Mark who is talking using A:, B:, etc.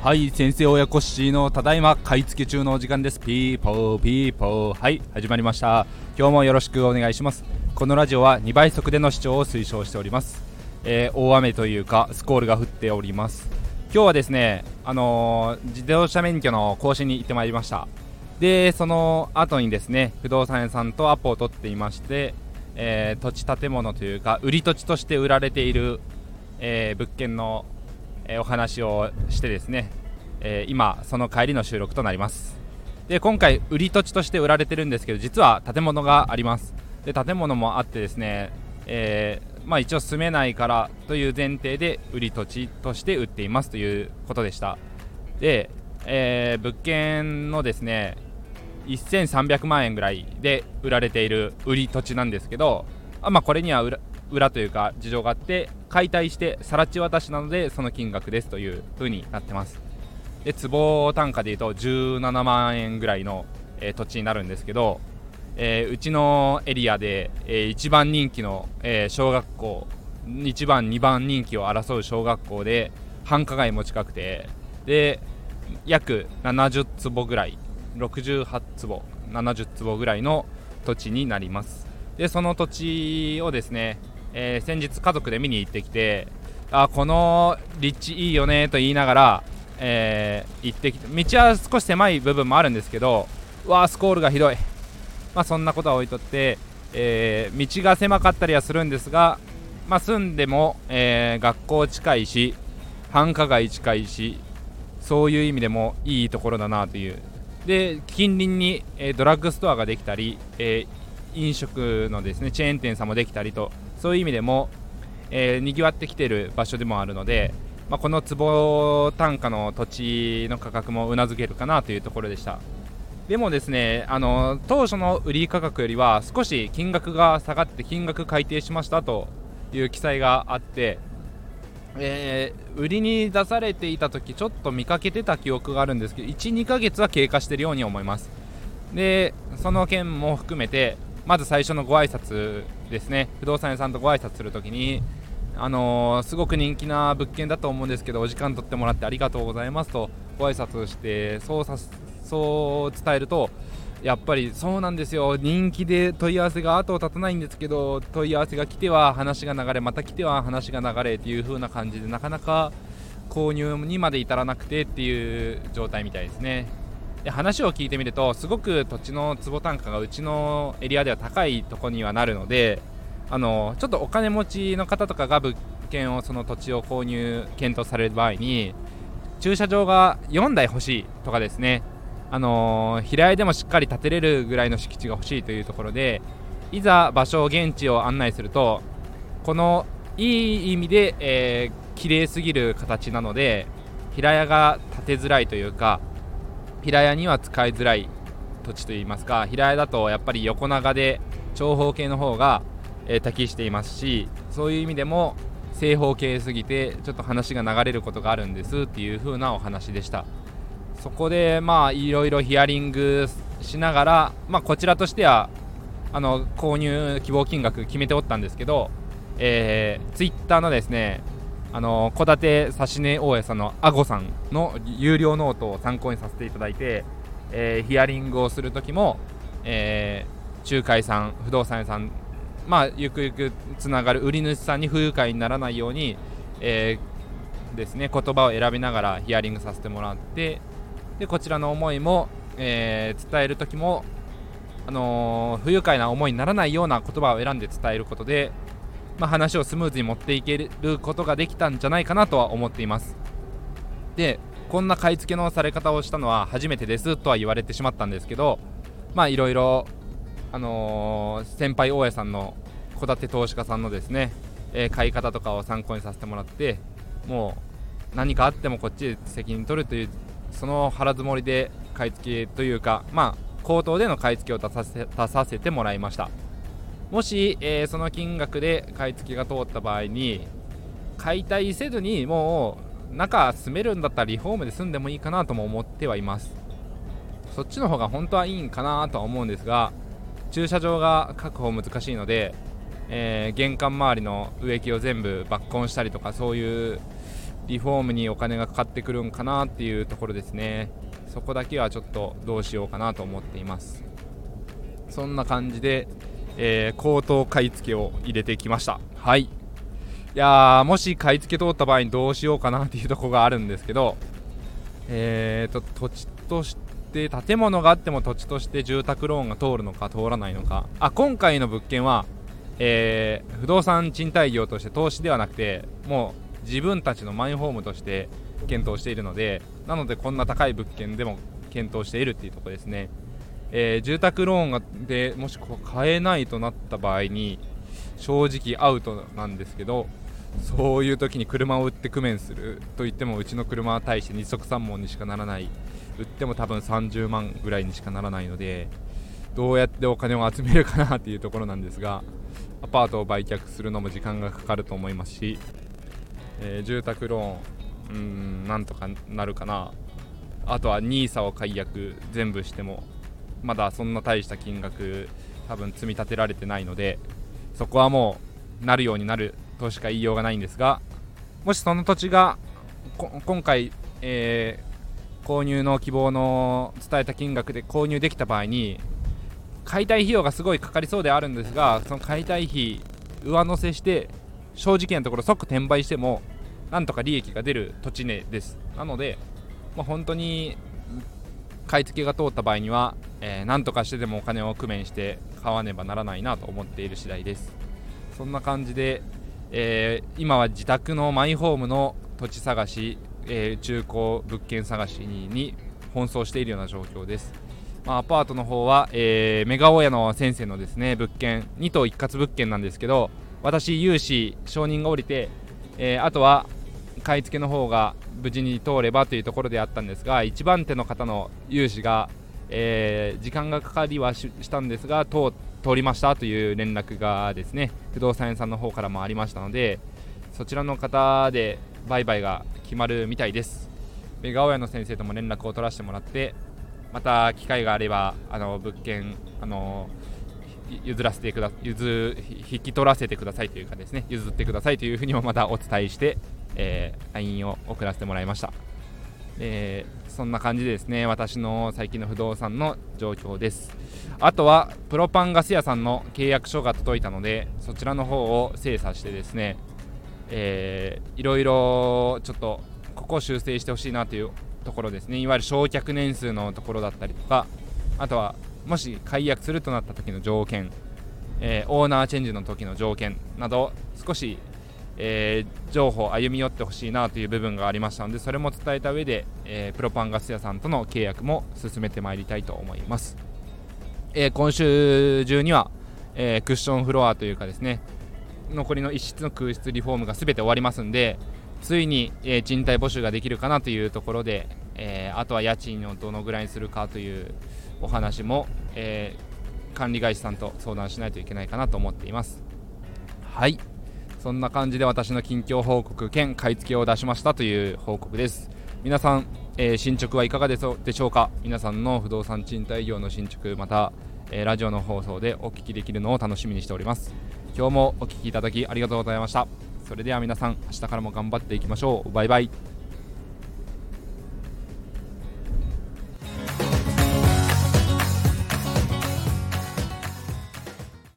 A: はい先生親子しのただいま買い付け中のお時間です。ピーポーピーポーはい始まりました。今日もよろしくお願いします。このラジオは2倍速での視聴を推奨しております、えー、大雨というかスコールが降っております。今日はですねあのー、自動車免許の更新に行ってまいりました。でその後にですね不動産屋さんとアポを取っていまして、えー、土地建物というか売り土地として売られている、え物件のえお話をしてですね、え今その帰りの収録となります。で今回売り土地として売られてるんですけど実は建物があります。で建物もあってですね、え、まあ、一応住めないからという前提で売り土地として売っていますということでした。で、え、物件のですね1300万円ぐらいで売られている売り土地なんですけどあ、まあ、これには裏というか事情があって解体して更地渡しなのでその金額ですという風になってます。で坪単価でいうと17万円ぐらいの、えー、土地になるんですけど、えー、うちのエリアで、えー、一番人気の、え小学校1番2番人気を争う小学校で繁華街も近くてで約70坪ぐらい68坪70坪ぐらいの土地になります。でその土地をですねえー、先日家族で見に行ってきてあこの立地いいよねと言いながら、えー、行ってきて道は少し狭い部分もあるんですけどわあスコールがひどい、まあ、そんなことは置いとって、えー、道が狭かったりはするんですが、まあ、住んでも、えー、学校近いし繁華街近いしそういう意味でもいいところだなというで近隣に、えー、ドラッグストアができたり、えー、飲食のですねチェーン店さんもできたりとそういう意味でも、えー、にぎわってきている場所でもあるので、まあ、この坪単価の土地の価格もうなずけるかなというところでした。でもですねあの当初の売り価格よりは少し金額が下がって金額改定しましたという記載があって、えー、売りに出されていた時ちょっと見かけてた記憶があるんですけど12ヶ月は経過しているように思います。でその件も含めてまず最初のご挨拶ですね。不動産屋さんとご挨拶するときにあのー、すごく人気な物件だと思うんですけどお時間取ってもらってありがとうございますとご挨拶してそうさそう伝えるとやっぱりそうなんですよ。人気で問い合わせが後を絶たないんですけど問い合わせが来ては話が流れまた来ては話が流れっていう風な感じでなかなか購入にまで至らなくてっていう状態みたいですね。で話を聞いてみるとすごく土地の坪単価がうちのエリアでは高いとこにはなるのであのちょっとお金持ちの方とかが物件をその土地を購入検討される場合に駐車場が4台欲しいとかですね。あの平屋でもしっかり建てれるぐらいの敷地が欲しいというところでいざ場所現地を案内するとこのいい意味で、えー、綺麗すぎる形なので平屋が建てづらいというか平屋には使いづらい土地といいますか平屋だとやっぱり横長で長方形の方が、えー、適していますしそういう意味でも正方形すぎてちょっと話が流れることがあるんですっていう風なお話でした。そこでまあいろいろヒアリングしながら、まあ、こちらとしてはあの購入希望金額決めておったんですけど、えー、ツイッターのですねあの戸建て指値大家さんのあごさんの有料ノートを参考にさせていただいて、えー、ヒアリングをするときも、えー、仲介さん不動産屋さんまあゆくゆくつながる売り主さんに不愉快にならないように、えー、ですね言葉を選びながらヒアリングさせてもらってでこちらの思いも、えー、伝える時も、あのー、不愉快な思いにならないような言葉を選んで伝えることでまあ、話をスムーズに持っていけることができたんじゃないかなとは思っています。でこんな買い付けのされ方をしたのは初めてですとは言われてしまったんですけどまあいろいろあのー、先輩大家さんの戸建て投資家さんのですね、えー、買い方とかを参考にさせてもらってもう何かあってもこっちで責任取るというその腹積もりで買い付けというかまあ口頭での買い付けを出させ出させてもらいました。もし、えー、その金額で買い付けが通った場合に解体せずにもう中住めるんだったらリフォームで住んでもいいかなとも思ってはいます。そっちの方が本当はいいんかなとは思うんですが駐車場が確保難しいので、えー、玄関周りの植木を全部抜根したりとかそういうリフォームにお金がかかってくるんかなっていうところですね。そこだけはちょっとどうしようかなと思っています。そんな感じで、えー、口頭買い付けを入れてきました。はい。いやもし買い付け通った場合にどうしようかなっていうところがあるんですけどえーと土地として建物があっても土地として住宅ローンが通るのか通らないのか。あ今回の物件は、えー、不動産賃貸業として投資ではなくてもう自分たちのマイホームとして検討しているのでなのでこんな高い物件でも検討しているっていうところですね、えー、住宅ローンがでもし買えないとなった場合に正直アウトなんですけどそういう時に車を売って工面すると言ってもうちの車は対して二足三門にしかならない。売っても多分30万ぐらいにしかならないのでどうやってお金を集めるかなっていうところなんですがアパートを売却するのも時間がかかると思いますし、えー、住宅ローンうんなんとかなるかな。あとは NISA を解約全部してもまだそんな大した金額多分積み立てられてないのでそこはもうなるようになるとしか言いようがないんですがもしその土地が今回、えー、購入の希望の伝えた金額で購入できた場合に解体費用がすごいかかりそうであるんですがその解体費上乗せして正直なところ即転売してもなんとか利益が出る土地値です。なので、まあ、本当に買い付けが通った場合には、えー、何とかしてでもお金を工面して買わねばならないなと思っている次第です。そんな感じで、えー、今は自宅のマイホームの土地探し、えー、中古物件探しに奔走しているような状況です、まあ、アパートの方は、えー、メガ大家の先生のですね物件2棟一括物件なんですけど私有志承認が下りて、えー、あとは買い付けの方が無事に通ればというところであったんですが1番手の方の融資が、えー、時間がかかりはしたんですが通通りましたという連絡がですね不動産屋さんの方からもありましたのでそちらの方で売買が決まるみたいです。メガ親の先生とも連絡を取らせてもらってまた機会があればあの物件あの譲らせてくだ譲引き取らせてくださいというかですね譲ってくださいというふうにもまたお伝えしてえー、LINE を送らせてもらいました、えー、そんな感じでですね私の最近の不動産の状況です。あとはプロパンガス屋さんの契約書が届いたのでそちらの方を精査してですね、えー、いろいろちょっとここを修正してほしいなというところですね。いわゆる焼却年数のところだったりとかあとはもし解約するとなった時の条件、えー、オーナーチェンジの時の条件など少しえー、情報歩み寄ってほしいなという部分がありましたのでそれも伝えた上で、えー、プロパンガス屋さんとの契約も進めてまいりたいと思います、え、今週中には、えクッションフロアというかですね残りの一室の空室リフォームが全て終わりますんでついに、え賃貸募集ができるかなというところで、えあとは家賃をどのぐらいにするかというお話も、え管理会社さんと相談しないといけないかなと思っています。はい。そんな感じで私の近況報告兼買い付けを出しましたという報告です。皆さん、えー、進捗はいかがでしょうか？皆さんの不動産賃貸業の進捗また、えー、ラジオの放送でお聞きできるのを楽しみにしております。今日もお聴きいただきありがとうございました。それでは皆さん明日からも頑張っていきましょう。バイバイ。